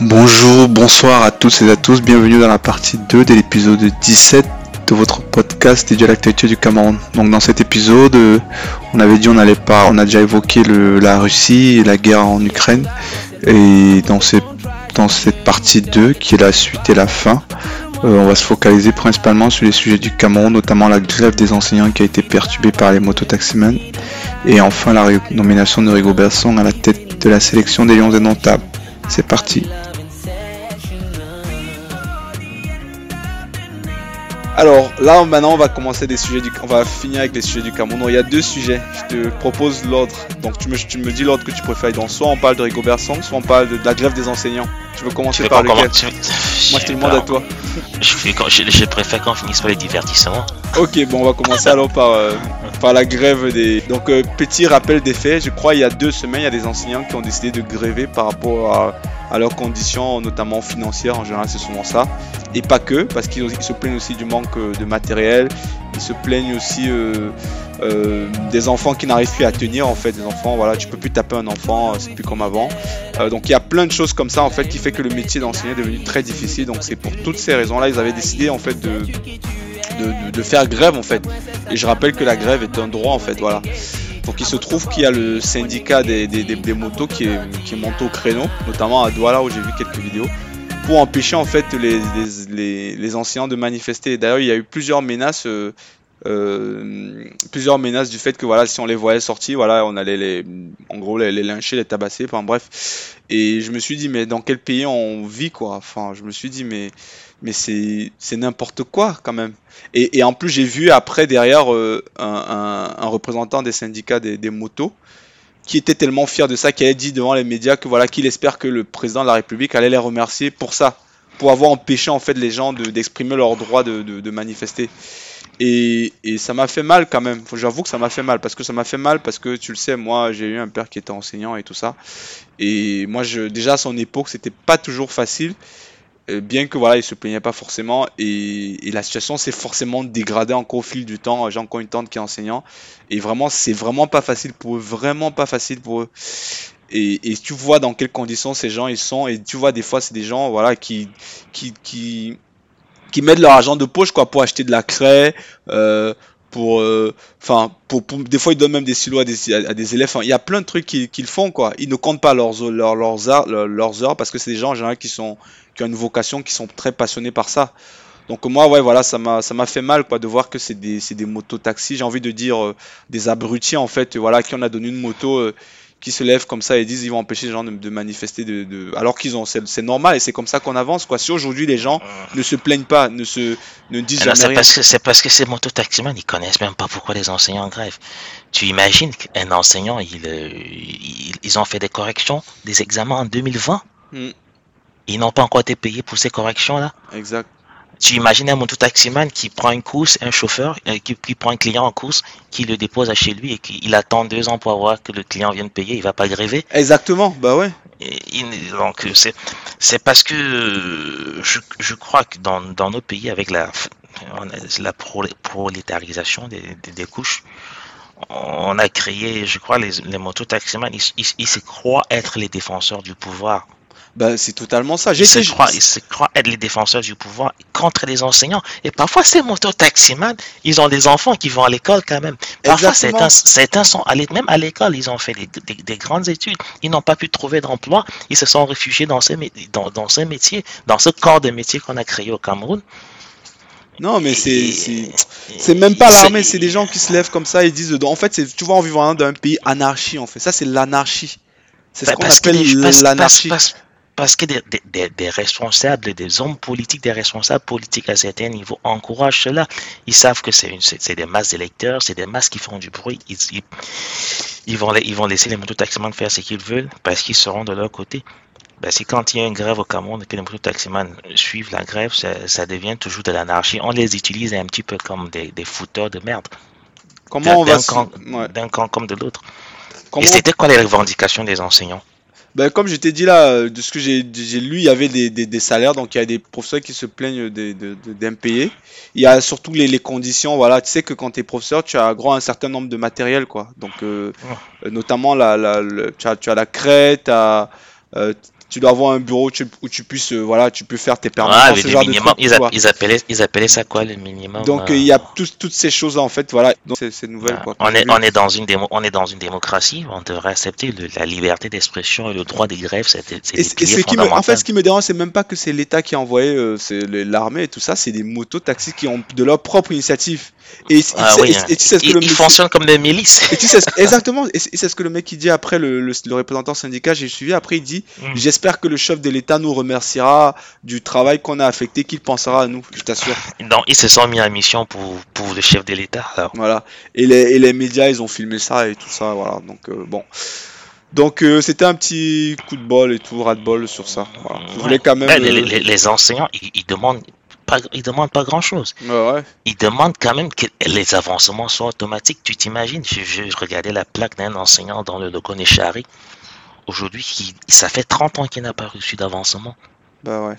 Bonjour, bonsoir à tous et à tous, bienvenue dans la partie 2 de l'épisode 17 de votre podcast dédié à l'actualité du Cameroun. Donc dans cet épisode, euh, on avait dit on allait pas, on a déjà évoqué la Russie et la guerre en Ukraine. Et dans, cette partie 2, qui est la suite et la fin, on va se focaliser principalement sur les sujets du Cameroun, notamment la grève des enseignants qui a été perturbée par les mototaximens. Et enfin la nomination de Rigo Berson à la tête de la sélection des Lions Indomptables. C'est parti. Alors là maintenant on va commencer des sujets du on va finir avec les sujets du Cameroun. Il y a deux sujets. Je te propose l'ordre. Donc tu me, tu me dis l'ordre que tu préfères. Donc soit on parle de Rigobert Song, soit on parle de, la grève des enseignants. Tu veux commencer par lequel Moi je te demande à toi. Je, préfère qu'on finisse par les divertissements. Ok bon on va commencer alors par, euh, par la grève des. Donc euh, petit rappel des faits. Je crois il y a deux semaines il y a des enseignants qui ont décidé de gréver par rapport à à leurs conditions, notamment financières, en général c'est souvent ça. Et pas que, parce qu'ils se plaignent aussi du manque euh, de matériel, ils se plaignent aussi euh, euh, des enfants qui n'arrivent plus à tenir en fait, des enfants, voilà, tu peux plus taper un enfant, c'est plus comme avant. donc il y a plein de choses comme ça en fait qui fait que le métier d'enseignant est devenu très difficile. Donc c'est pour toutes ces raisons-là, ils avaient décidé en fait de, de, de, faire grève en fait. Et je rappelle que la grève est un droit en fait, voilà. Donc il se trouve qu'il y a le syndicat des, motos qui est, qui monté au créneau, notamment à Douala où j'ai vu quelques vidéos, pour empêcher en fait les, les, enseignants de manifester. D'ailleurs il y a eu plusieurs menaces. Euh, euh, plusieurs menaces du fait que voilà si on les voyait sortir voilà on allait les en gros les, lyncher les tabasser enfin bref et je me suis dit mais dans quel pays on vit quoi? Enfin je me suis dit mais mais c'est n'importe quoi quand même. Et, en plus, j'ai vu après derrière euh, un, représentant des syndicats des, motos qui était tellement fier de ça qu'il a dit devant les médias que voilà qu'il espère que le président de la République allait les remercier pour ça, pour avoir empêché en fait les gens d'exprimer leur droit de, manifester. Et, ça m'a fait mal quand même. J'avoue que ça m'a fait mal parce que ça m'a fait mal parce que tu le sais, moi j'ai eu un père qui était enseignant et tout ça. Et moi, je, déjà à son époque, c'était pas toujours facile. Euh, bien que voilà, il se plaignait pas forcément et, la situation s'est forcément dégradée encore au fil du temps. J'ai encore une tante qui est enseignant et vraiment, c'est vraiment pas facile pour eux, vraiment pas facile pour eux. Et, tu vois dans quelles conditions ces gens ils sont et tu vois des fois c'est des gens voilà qui qui qui qui mettent leur argent de poche quoi pour acheter de la craie euh, pour euh, enfin pour, des fois ils donnent même des silos à des, à, des élèves. Il y a plein de trucs qu'ils font quoi. Ils ne comptent pas leurs leurs, leurs, heures, parce que c'est des gens en général qui sont qui ont une vocation qui sont très passionnés par ça. Donc moi ouais voilà ça m'a ça m'a fait mal quoi de voir que c'est des c'est des motos taxis j'ai envie de dire euh, des abrutis en fait voilà qui en a donné une moto euh, qui se lèvent comme ça et disent ils vont empêcher les gens de, manifester de, alors qu'ils ont c'est normal et c'est comme ça qu'on avance quoi. Si aujourd'hui les gens ne se plaignent pas ne se ne disent jamais rien. parce que c'est parce que ces mototaximans ils connaissent même pas pourquoi les enseignants grèvent. Tu imagines qu'un enseignant il, euh, ils ont fait des corrections des examens en 2020 hmm. ils n'ont pas encore été payés pour ces corrections là exact tu imagines un mototaximan qui prend une course, un chauffeur euh, qui, prend un client en course, qui le dépose à chez lui et qu'il attend deux ans pour avoir que le client vienne payer, il va pas gréver. Exactement, bah ouais. donc c'est c'est parce que je, je crois que dans, dans nos pays avec la la prolétarisation des, des, couches, on a créé, je crois, les, les mototaximans, ils, ils, ils se croient être les défenseurs du pouvoir. Bah, c'est totalement ça. Ils se, croient, ils se croient être les défenseurs du pouvoir contre les enseignants. Et parfois, ces mototaximans, ils ont des enfants qui vont à l'école quand même. Parfois, certains, certains sont allés, même à l'école, ils ont fait des, grandes études. Ils n'ont pas pu trouver d'emploi. Ils se sont réfugiés dans ce, dans, dans ce métier, dans ce corps de métier qu'on a créé au Cameroun. Non, mais c'est c'est même pas l'armée, c'est des gens qui se lèvent comme ça et disent en fait, tu vois, en vivant dans un pays anarchie en fait. Ça, c'est l'anarchie. C'est ce bah, qu'on appelle l'anarchie parce que des, responsables, des hommes politiques, des responsables politiques à certains niveaux encouragent cela. Ils savent que c'est des masses d'électeurs, c'est des masses qui font du bruit. Ils, vont, ils vont laisser les mototaximans faire ce qu'ils veulent parce qu'ils seront de leur côté. Ben, c'est quand il y a une grève au Cameroun et que les mototaximans suivent la grève, ça, devient toujours de l'anarchie. On les utilise un petit peu comme des, fouteurs de merde. Comment on va d'un camp, comme de l'autre. Et c'était quoi les revendications des enseignants? Ben, comme je t'ai dit là, de ce que j'ai lu, il y avait des, des, salaires, donc il y a des professeurs qui se plaignent d'impayés. Il y a surtout les, les, conditions, voilà, tu sais que quand tu es professeur, tu as droit à un certain nombre de matériel, quoi. Donc, euh, oh. notamment, la, la, tu, as, tu, as, la crête, tu as, euh, tu dois avoir un bureau où tu puisses, euh, voilà, tu peux faire tes permanences. Ah, ce genre de trucs, ils, ils, appelaient, ils appelaient ça quoi, le minimum Donc, euh, il y a toutes ces choses-là, en fait, voilà. Donc, c'est nouvelle, quoi. On est, on, est dans une démo, on est dans une démocratie, on devrait accepter la liberté d'expression et le droit des grèves, c'est qui En fait, ce qui me dérange, c'est même pas que c'est l'État qui a envoyé euh, l'armée et tout ça, c'est des motos taxis qui ont de leur propre initiative. Et, ah, oui, et, tu sais ce que le ils fonctionnent comme des milices. Et tu sais exactement, et c'est ce que le mec il dit après, le, le, représentant syndicat, j'ai suivi, après il dit, mm. j'espère que le chef de l'État nous remerciera du travail qu'on a affecté, qu'il pensera à nous, je t'assure. Non, ils se sont mis en mission pour, pour le chef de l'État. Voilà. Et les, et les, médias, ils ont filmé ça et tout ça, voilà. Donc, euh, bon. Donc euh, c'était un petit coup de bol et tout, ras de bol sur ça. Je voulais quand même. les, les, les, enseignants, ils, demandent pas, ils demandent pas grand chose. Ouais, Ils demandent quand même que les avancements soient automatiques. Tu t'imagines, je, je, regardais la plaque d'un enseignant dans le logo Nechari aujourd'hui, ça fait 30 ans qu'il n'a pas reçu d'avancement. Bah ouais.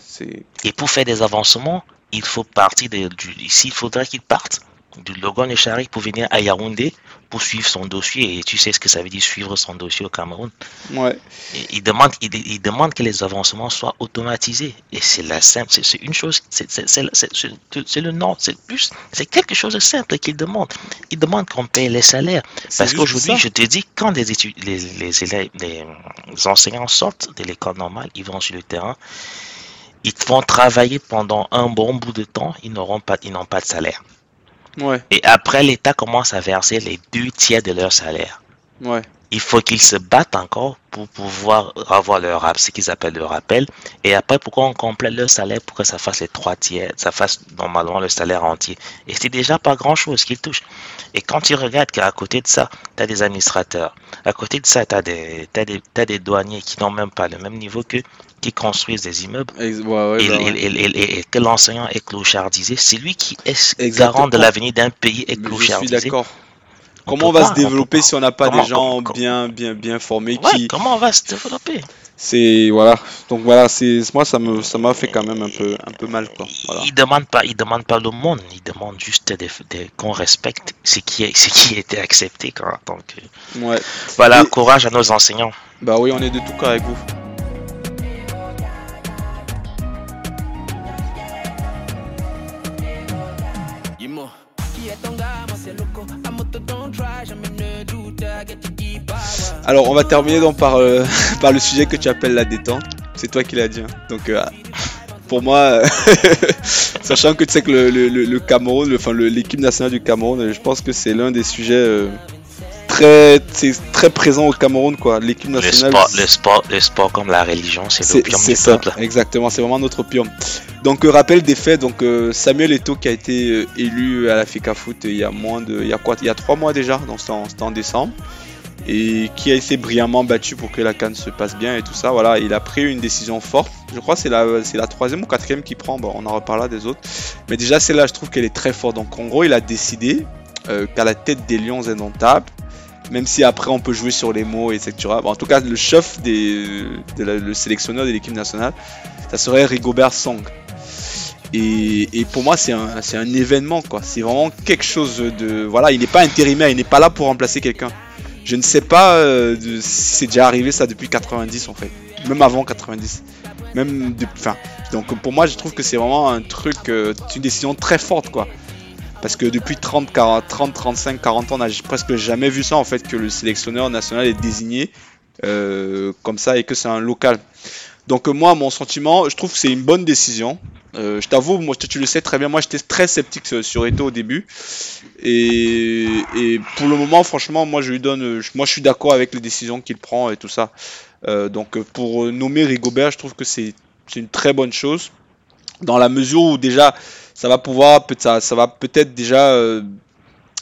Et pour faire des avancements, il faut partir de, du, ici, il faudra qu'il parte du Logan Echari pour venir à Yaoundé pour suivre son dossier. Et tu sais ce que ça veut dire suivre son dossier au Cameroun. Ouais. il, demande, il, demande que les avancements soient automatisés. Et c'est la simple, c'est une chose, c'est le nom, c'est plus, c'est quelque chose de simple qu'il demande. Il demande qu'on paye les salaires. Parce qu'aujourd'hui, je te dis, quand les, les, les élèves, les enseignants sortent de l'école normale, ils vont sur le terrain, ils vont travailler pendant un bon bout de temps, ils n'auront pas, ils n'ont pas de salaire. Et après, l'État commence à verser les deux tiers de leur salaire. Ouais. Il faut qu'ils se battent encore pour pouvoir avoir leur ce qu'ils appellent le rappel. Et après, pourquoi on complète leur salaire pour que ça fasse les trois tiers, ça fasse normalement le salaire entier? Et c'est déjà pas grand chose qu'ils touchent. Et quand tu regardes qu'à côté de ça, tu as des administrateurs. À côté de ça, tu as, des, des, des douaniers qui n'ont même pas le même niveau que qui construisent des immeubles et, et, que l'enseignant est clochardisé, c'est lui qui est garant de l'avenir d'un pays est clochardisé. Je suis d'accord. Comment on, va se développer si on n'a pas des gens bien, bien, bien formés qui... Comment on va se développer C'est voilà. Donc voilà, c'est moi ça me ça m'a fait quand même un peu un peu mal quoi. Voilà. Il demande pas, il demande pas le monde, il demande juste qu'on respecte ce qui est ce qui a été accepté quoi. Donc ouais. voilà, courage à nos enseignants. Bah oui, on est de tout cas avec vous. Alors, on va terminer donc par, euh, par le sujet que tu appelles la détente. C'est toi qui l'as dit. Hein. Donc, euh, pour moi, euh, sachant que tu sais que le, le, Cameroun, enfin l'équipe nationale du Cameroun, je pense que c'est l'un des sujets très, très présent au Cameroun, quoi. L'équipe nationale. Le sport, le sport, comme la religion, c'est l'opium du ça, peuple. Exactement, c'est vraiment notre opium. Donc, rappel des faits, donc Samuel Eto'o qui a été élu à la FICA Foot il y a moins de, il y a quoi, il y a trois mois déjà, donc c'était en décembre et qui a été brillamment battu pour que la canne se passe bien et tout ça. Voilà, il a pris une décision forte. Je crois que c'est la, la troisième ou quatrième qu'il prend. Bon, on en reparlera des autres. Mais déjà, celle-là, je trouve qu'elle est très forte. Donc, en gros, il a décidé euh, qu'à la tête des Lions indomptables, même si après on peut jouer sur les mots, etc. en tout cas, le chef des, le sélectionneur de l'équipe nationale, ça serait Rigobert Song. Et, pour moi, c'est un, un événement, quoi. C'est vraiment quelque chose de. Voilà, il n'est pas intérimaire, il n'est pas là pour remplacer quelqu'un. Je ne sais pas euh, si c'est déjà arrivé ça depuis 90 en fait. Même avant 90. Même donc pour moi je trouve que c'est vraiment un truc, euh, une décision très forte quoi. Parce que depuis 30, 40, 30, 35, 40 ans, on n'a presque jamais vu ça en fait que le sélectionneur national est désigné euh, comme ça et que c'est un local. Donc moi, mon sentiment, je trouve que c'est une bonne décision. Euh, je t'avoue, moi, tu le sais très bien, moi j'étais très sceptique sur Eto au début. Et, pour le moment, franchement, moi je lui donne, moi je suis d'accord avec les décisions qu'il prend et tout ça. Euh, donc pour nommer Rigobert, je trouve que c'est une très bonne chose. Dans la mesure où déjà, ça va pouvoir, ça, ça va peut-être déjà, euh,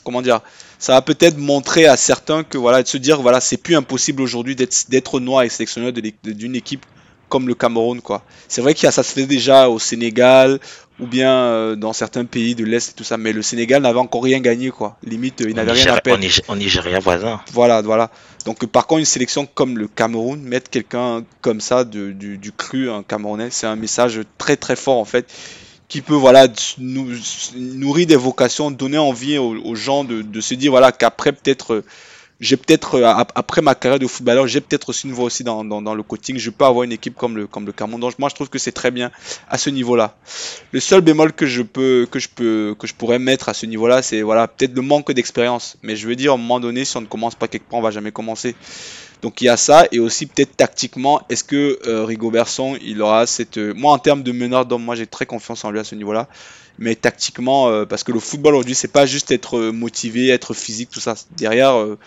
comment dire, ça va peut-être montrer à certains que voilà, de se dire voilà, c'est plus impossible aujourd'hui d'être noir et sélectionneur d'une équipe comme le Cameroun, quoi. C'est vrai qu'il y a ça se fait déjà au Sénégal ou bien euh, dans certains pays de l'Est et tout ça, mais le Sénégal n'avait encore rien gagné, quoi. Limite, il n'avait rien à perdre. En Nigeria voisin. Voilà, voilà. Donc, par contre, une sélection comme le Cameroun, mettre quelqu'un comme ça du, du cru, un Camerounais, c'est un message très très fort en fait qui peut voilà nous, nourrir des vocations, donner envie aux, gens de, de, se dire voilà qu'après peut-être j'ai peut-être, euh, après ma carrière de footballeur, j'ai peut-être aussi une voix aussi dans, le coaching. Je peux avoir une équipe comme le, comme le Cameroun. Donc, moi, je trouve que c'est très bien à ce niveau-là. Le seul bémol que je peux, que je peux, que je pourrais mettre à ce niveau-là, c'est voilà, peut-être le manque d'expérience. Mais je veux dire, à un moment donné, si on ne commence pas quelque part, on va jamais commencer. Donc il y a ça et aussi peut-être tactiquement, est-ce que euh, Berson, il aura cette, euh, moi en termes de meneur d'homme, moi j'ai très confiance en lui à ce niveau-là mais tactiquement, euh, parce que le football aujourd'hui, c'est pas juste être euh, motivé, être physique, tout ça. Derrière, euh,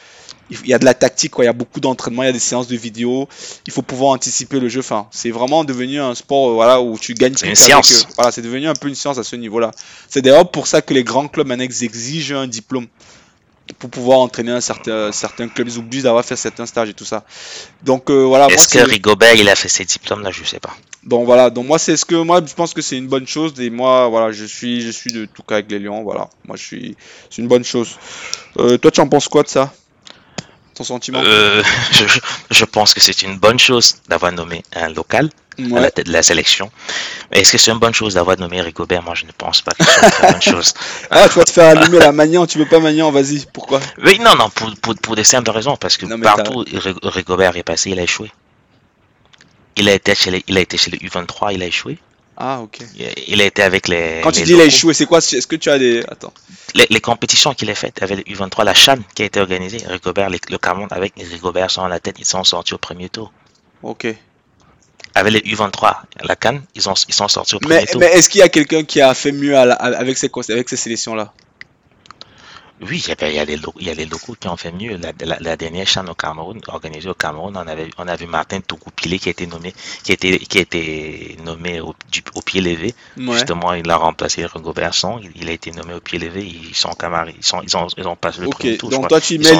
il y a de la tactique, quoi. il y a beaucoup d'entraînement, il y a des séances de vidéo, il faut pouvoir anticiper le jeu. Enfin, c'est vraiment devenu un sport voilà, où tu gagnes. C'est une science. voilà, c'est devenu un peu une science à ce niveau-là. C'est d'ailleurs pour ça que les grands clubs annexes exigent un diplôme pour pouvoir entraîner un certain, certains clubs. Ils obligent d'avoir fait certains stages et tout ça. Donc euh, voilà. Est-ce que Rigobert il a fait ses diplômes là? Je sais pas. Donc voilà. Donc moi c'est ce que moi je pense que c'est une bonne chose et moi voilà je suis je suis de tout cas avec les Lions. Voilà. Moi je suis c'est une bonne chose. Euh, toi tu en penses quoi de ça? Ton sentiment? Euh, je, je pense que c'est une bonne chose d'avoir nommé un local à la tête de la sélection. Est-ce que c'est une bonne chose d'avoir nommé Rigobert Moi, je ne pense pas que c'est une bonne chose. ah, tu vas te faire allumer la Magnan, tu veux pas Magnan, vas-y, pourquoi? Oui, non, non, pour, pour, pour, des simples raisons, parce que partout Rigobert est passé, il a échoué. Il a été chez les, il a été chez le U23, il a échoué. Ah, ok. Il a été avec les. Quand tu dis il a échoué, c'est quoi? Est-ce que tu as des. Attends. Les, les compétitions qu'il a faites avec le U23, la Chan qui a été organisée, Rigobert, le Cameroun avec Rigobert sont à la tête, ils sont sortis au premier tour. Ok avec les U23, la Cannes, ils, ont, ils sont sortis au premier mais, tour. Mais est-ce qu'il y a quelqu'un qui a fait mieux avec ces, avec ces sélections-là? Oui, il y, a, il, y a les, il y a les locaux qui ont fait mieux. La, la, dernière chaîne au Cameroun, organisée au Cameroun, on avait, on a vu Martin Toukoupilé qui a été nommé, qui a été, qui a été nommé au, au pied levé. Justement, il a remplacé Hugo Berson. Il, il, a été nommé au pied levé. Ils sont camarades. Ils, sont, ils, ont, ils ont passé le premier tour. Donc toi tu, mets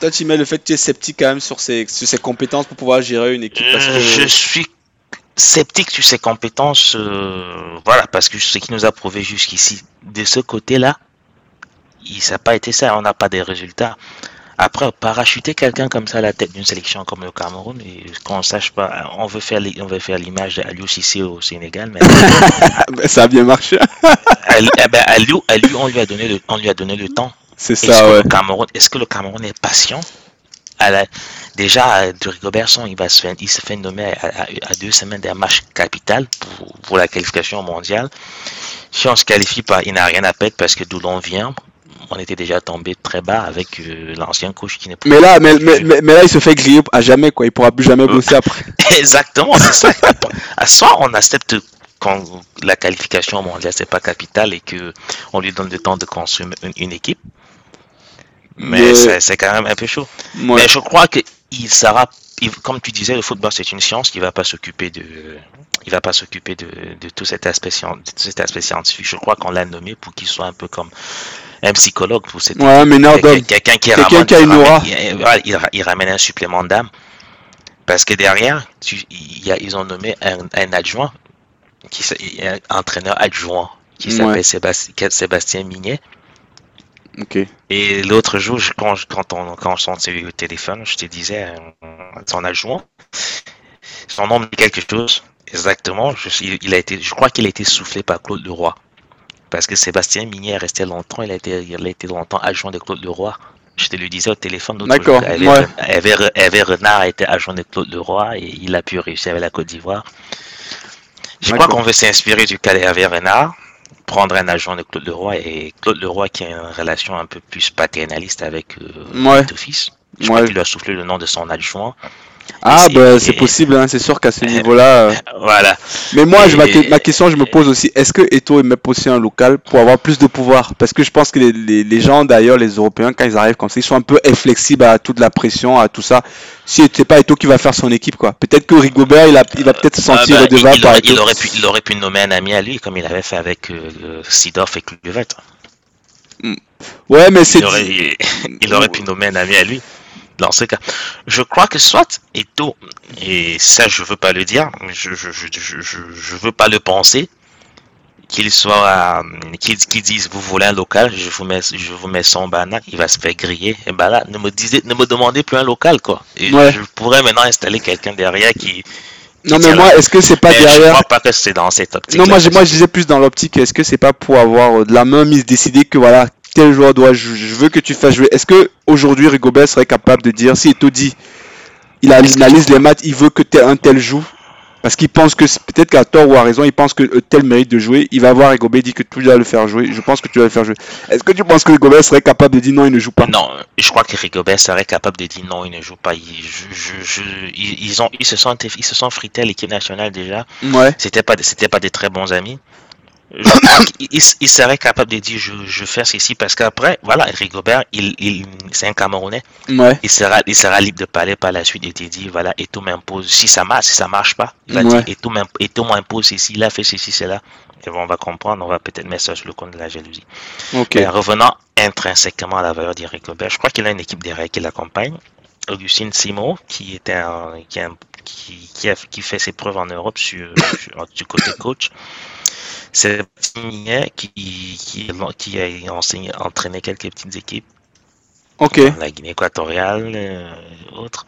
toi, tu mets le fait que tu es sceptique quand même sur ses, sur ses compétences pour pouvoir gérer une équipe. Parce que... Je suis sceptique sur ses compétences, euh, voilà, parce que ce qui nous a prouvé jusqu'ici, de ce côté-là, il n'a pas été ça, on n'a pas des résultats. Après, parachuter quelqu'un comme ça à la tête d'une sélection comme le Cameroun, et qu'on sache pas, on veut faire, on veut faire l'image d'Aliou Cissé au Sénégal, mais ça a bien marché. Aliou, eh ben, on lui a donné le, on lui a donné le temps. C'est ça, ouais. Cameroun, est-ce que le Cameroun est patient? Déjà, de Rigobertson, il, va se faire, il se fait nommer à, deux semaines d'un match capital pour, pour, la qualification mondiale. Si on se qualifie pas, il n'a rien à perdre parce que d'où l'on vient, on était déjà tombé très bas avec euh, l'ancien coach qui n'est pas. Mais là, mais, mais, mais, là, il se fait griller à jamais, quoi. Il pourra plus jamais bosser euh, après. Exactement, c'est ça. à soit on accepte quand la qualification mondiale c'est pas capital et que on lui donne le temps de construire une équipe, mais, c'est quand même un peu chaud. Mais je crois qu'il sera, comme tu disais, le football c'est une science qui va pas s'occuper de, il va pas s'occuper de, de, tout cet aspect, de tout cet aspect scientifique. Je crois qu'on l'a nommé pour qu'il soit un peu comme un psychologue pour cette ouais, mais quelqu'un qui, ramène, qui a une aura. Il, il, ramène un supplément d'âme. Parce que derrière, tu, il y a, ils ont nommé un, un adjoint, qui, un entraîneur adjoint, qui s'appelle Sébastien, Sébastien Mignet et l'autre jour, quand, quand, on, quand on s'est eu au téléphone, je te disais, son adjoint, son nom dit quelque chose, exactement. Je, il a été, je crois qu'il a été soufflé par Claude Leroy. Parce que Sébastien est resté longtemps, il a été, il a été longtemps adjoint de Claude Leroy. Je te le disais au téléphone D'accord. Hervé, Renard a été adjoint de Claude Leroy et il a pu réussir avec la Côte d'Ivoire. Je crois qu'on veut s'inspirer du cas d'Hervé Renard prendre un agent de Claude Leroy et Claude Leroy qui a une relation un peu plus paternaliste avec euh, le fils. Je crois qu'il lui a soufflé le nom de son adjoint. Ah, bah, c'est possible, hein, c'est sûr qu'à ce niveau-là. Euh, voilà. Mais moi, je, ma, question, je me pose aussi est-ce que Eto est même aussi un local pour avoir plus de pouvoir? Parce que je pense que les, les, gens, d'ailleurs, les Européens, quand ils arrivent comme ça, ils sont un peu inflexibles à toute la pression, à tout ça. Si c'est pas Eto qui va faire son équipe, quoi. Peut-être que Rigobert, il, a, il va peut-être se sentir bah, redevable il, il, aurait pu, il aurait pu nommer un ami à lui, comme il avait fait avec euh, Sidorf et Kluivert. Hmm. Ouais, mais c'est. Il aurait, il aurait pu nommer un ami à lui. Dans ce cas. Je crois que soit Eto, et ça je veux pas le dire, je je, je, je, je veux pas le penser, qu'il soit, euh, qu'ils disent vous voulez un local, je vous mets, je vous mets son banane, il va se faire griller. Et ben là, ne me disez, ne me demandez plus un local quoi. Et je pourrais maintenant installer quelqu'un derrière qui. non mais moi, est-ce que c'est pas derrière Je crois pas que c'est dans cette optique. Non moi, je, moi je disais plus dans l'optique. Est-ce que c'est pas pour avoir de la main mise, décider que voilà tel joueur doit, je, je veux que tu fasses jouer. Est-ce que aujourd'hui Rigobert serait capable de dire si dit, il analyse les matchs, il veut que tel, un tel joue? Parce qu'il pense que peut-être qu'à tort ou à raison, il pense que euh, tel mérite de jouer. Il va voir Rigobert dit que tu dois le faire jouer. Je pense que tu dois le faire jouer. Est-ce que tu penses que Rigobert serait capable de dire non, il ne joue pas? Non, je crois que Rigobert serait capable de dire non, il ne joue pas. Ils, ont, ils se sont, ils se sont frités à l'équipe nationale déjà. Ouais. C'était pas, c'était pas des très bons amis il, serait capable de dire je, je fais ceci parce qu'après, voilà, Rigobert, il, il, c'est un Camerounais. Ouais. Il, sera, il sera libre de parler par la suite et te dire voilà, et tout m'impose. Si ça marche, si ça marche pas, il va dire et tout m'impose ceci, il a fait ceci, cela. Et on va comprendre, on va peut-être mettre ça sur le compte de la jalousie. Okay. Mais revenant intrinsèquement à la valeur d'Irigobert, je crois qu'il a une équipe derrière qui l'accompagne. Augustine Simo, qui était un, qui, qui, qui, a, qui, fait ses preuves en Europe sur, sur du côté coach. C'est qui, qui, qui a enseigné, entraîné quelques petites équipes. Ok. La Guinée équatoriale, euh, autres.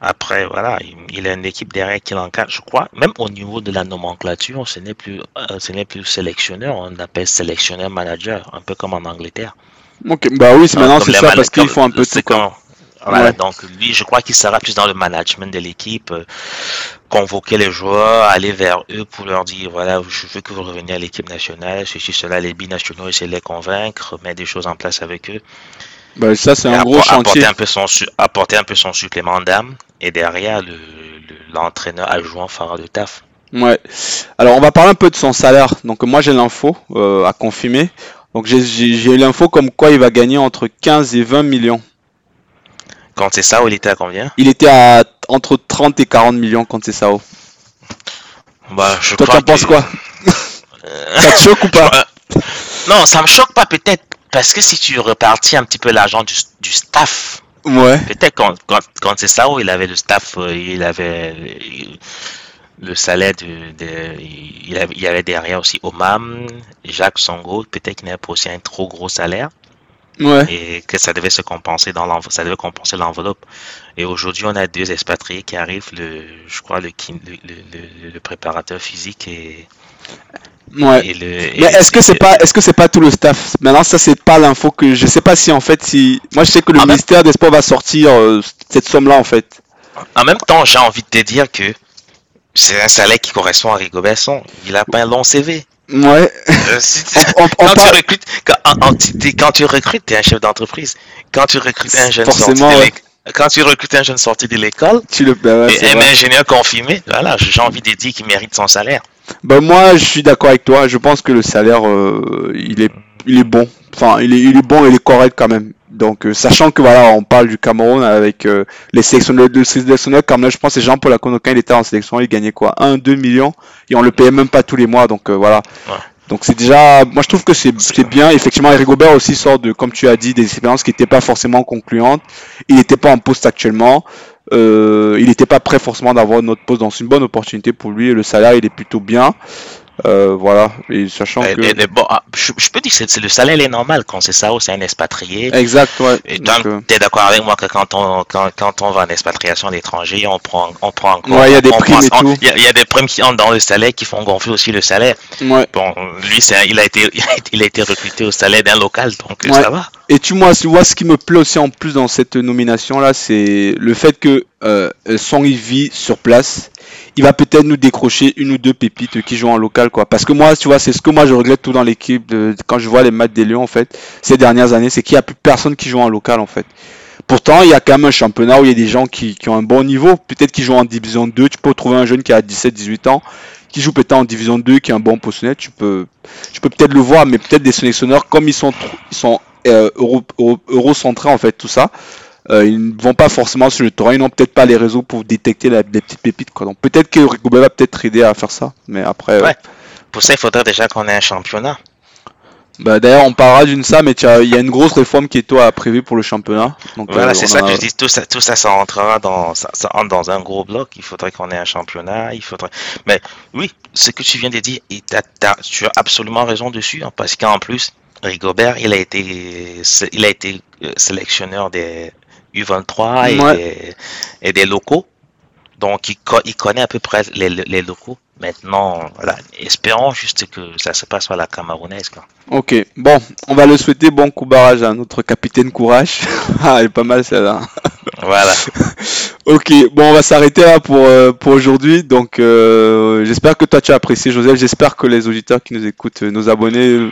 Après, voilà, il, a une équipe derrière qui l'encadre, je crois. Même au niveau de la nomenclature, ce n'est plus, euh, ce n'est plus sélectionneur, on appelle sélectionneur manager, un peu comme en Angleterre. Ok, bah oui, c'est maintenant c'est ça parce qu'ils font un peu tout. Quand, voilà, donc lui, je crois qu'il sera plus dans le management de l'équipe, euh, convoquer les joueurs, aller vers eux pour leur dire, voilà, je veux que vous reveniez à l'équipe nationale, ceci, cela, les binationaux, essayer de les convaincre, mettre des choses en place avec eux. Bah, ça, c'est un gros chantier. Apporter un peu son, apporter un peu son supplément d'âme, et derrière, l'entraîneur le, adjoint fera le taf. Ouais. Alors, on va parler un peu de son salaire. Donc, moi, j'ai l'info euh, à confirmer. Donc, j'ai eu l'info comme quoi il va gagner entre 15 et 20 millions. Quand c'est ça, il était à combien? Il était à entre 30 et 40 millions quand c'est ça. Bah, je Toi, t'en penses quoi? Ça te choque ou pas? Non, ça me choque pas peut-être parce que si tu repartis un petit peu l'argent du, du, staff, ouais. peut-être quand, quand, quand c'est ça, il avait le staff, euh, il avait le salaire de, de il, avait, il y avait derrière aussi Omam, Jacques Songo, peut-être qu'il n'avait pas aussi un trop gros salaire. Ouais. et que ça devait se compenser dans l'enveloppe, ça devait compenser l'enveloppe. Et aujourd'hui, on a deux expatriés qui arrivent, le, je crois, le, le, le, le préparateur physique et, Ouais. et le. Mais est-ce que c'est pas, est-ce que c'est pas tout le staff? Maintenant, ça c'est pas l'info que je sais pas si en fait si. Moi, je sais que le En même- ministère des Sports va sortir euh, cette somme-là en fait. En même temps, j'ai envie de te dire que c'est un salaire qui correspond à Rigo Besson. Il a pas un long CV. Ouais. Euh, si- On, on quand, tu parle- recrutes, quand, t'es- tu recrutes, tu es un chef d'entreprise. Quand tu recrutes un jeune sorti Forcément, ouais. l'éc- quand tu recrutes un jeune sorti de l'école, Tu le. bah ouais, et un vrai. ingénieur confirmé, voilà, j'ai envie de dire qu'il mérite son salaire. Bah moi, je suis d'accord avec toi. Je pense que le salaire, euh, il est, il est bon. Enfin, il est, il est bon, il est correct quand même. Donc, euh, sachant que voilà, on parle du Cameroun avec euh, les sélectionneurs, le sélectionneur Cameroun, je pense que Jean-Paul Akono, quand il était en sélection, il gagnait quoi? 1, 2 millions et on le payait même pas tous les mois. Donc euh, voilà. Ouais. Donc c'est déjà, moi je trouve que c'est c'est bien. Effectivement, Eric Gobert aussi sort de, comme tu as dit, des expériences qui n'étaient pas forcément concluantes. Il n'était pas en poste actuellement. Il n'était pas prêt forcément d'avoir notre poste. Donc c'est une bonne opportunité pour lui. Le salaire, il est plutôt bien. Euh, voilà. Et sachant Et- que. bon, ah, je, je peux dire que c'est- le salaire est normal quand c'est ça, c'est un expatrié. Exact, ouais. Et Donc, toi, euh, tu es d'accord avec moi que quand on, quand, quand on va en expatriation à l'étranger, on prend, on prend encore. Ouais, il y a des primes prend- et on- tout. Il y, a- il y a des primes qui entrent dans le salaire qui font gonfler aussi le salaire. ouais. Bon, lui, c'est il, a été, il a été recruté au salaire d'un local, donc euh, Ouais. ça va. Et tu moi, tu vois, ce qui me plaît aussi en plus dans cette nomination là, c'est le fait que euh, Song vit sur place. Il va peut-être nous décrocher une ou deux pépites qui jouent en local, quoi. Parce que moi, tu vois, c'est ce que moi je regrette tout dans l'équipe quand je vois les matchs des Lions, en fait, ces dernières années, c'est qu'il n'y a plus personne qui joue en local, en fait. Pourtant, il y a quand même un championnat où il y a des gens qui, ont un bon niveau. Peut-être qu'ils jouent en division 2. Tu peux trouver un jeune qui a 17-18 ans, qui joue peut-être en division 2, qui est un bon postionnaire. Tu peux, tu peux peut-être le voir, mais peut-être des sélectionneurs, comme ils sont, ils sont euh, euro, euro- eurocentrés, en fait, tout ça. Euh, ils ne vont pas forcément sur le terrain, ils n'ont peut-être pas les réseaux pour détecter la- les petites pépites. Quoi. Donc peut-être que Rigobert va peut-être aider à faire ça, mais après, euh, Ouais. Pour ça, il faudrait déjà qu'on ait un championnat. Bah, D'ailleurs, on parlera d'une ça, mais il y a une grosse réforme qui est toi prévue pour le championnat. Donc, voilà, c'est ça que je dis. Tout ça, tout ça, ça rentrera dans, ça, ça entre dans un gros bloc. Il faudrait qu'on ait un championnat. Il faudrait. Mais oui, ce que tu viens de dire, tu as absolument raison dessus, hein, parce qu'en plus, Rigobert, il a été, il a été sélectionneur des U23 et, des, et des locaux. Donc, il, il, connaît à peu près les, les locaux. Maintenant, voilà, espérons juste que ça se passe à la Camerounaise. Ok, bon, on va le souhaiter bon coup barrage à notre capitaine Courage. ah, elle est pas mal celle-là. Voilà. ok, bon, on va s'arrêter là pour, euh, pour aujourd'hui. Donc, euh, j'espère que toi tu as apprécié, Joseph. J'espère que les auditeurs qui nous écoutent, nos abonnés,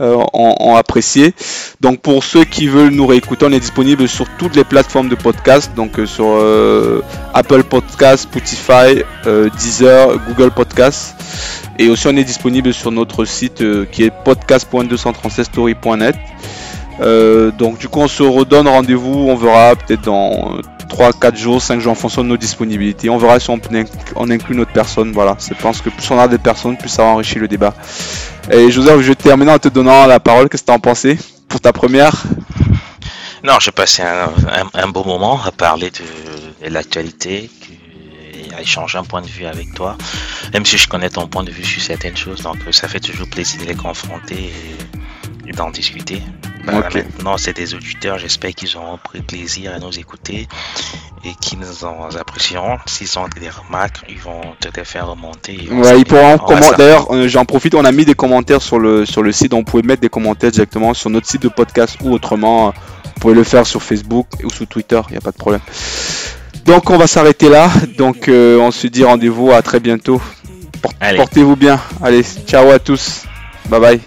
euh, ont, apprécié. Donc pour ceux qui veulent nous réécouter, on est disponible sur toutes les plateformes de podcast, donc euh, sur euh, Apple Podcast, Spotify, Deezer, Google Podcast. Et aussi on est disponible sur notre site qui est podcast.236story.net. donc du coup on se redonne rendez-vous, on verra peut-être dans 3, 4 jours, 5 jours en fonction de nos disponibilités. On verra si on, inclut notre personne. Voilà, je pense que plus on a des personnes, plus ça va enrichir le débat. Et Joseph, je vais terminer en te donnant la parole. Qu'est-ce que tu en pensé pour ta première? Non, j'ai passé un, beau moment à parler de, l'actualité, à échanger un point de vue avec toi, même si je connais ton point de vue sur certaines choses. Donc, ça fait toujours plaisir de les confronter et d'en discuter. Bah, maintenant, c'est des auditeurs. J'espère qu'ils auront pris plaisir à nous écouter et qu'ils nous en apprécieront. S'ils ont des remarques, ils vont te faire remonter. ils pourront D'ailleurs, euh, j'en profite. On a mis des commentaires sur le sur le site. On pouvait mettre des commentaires directement sur notre site de podcast ou autrement. Vous pouvez le faire sur Facebook ou sur Twitter. Il n'y a pas de problème. Donc, on va s'arrêter là. Donc, euh, on se dit rendez-vous à très bientôt. Portez-vous bien. Allez, ciao à tous. Bye bye.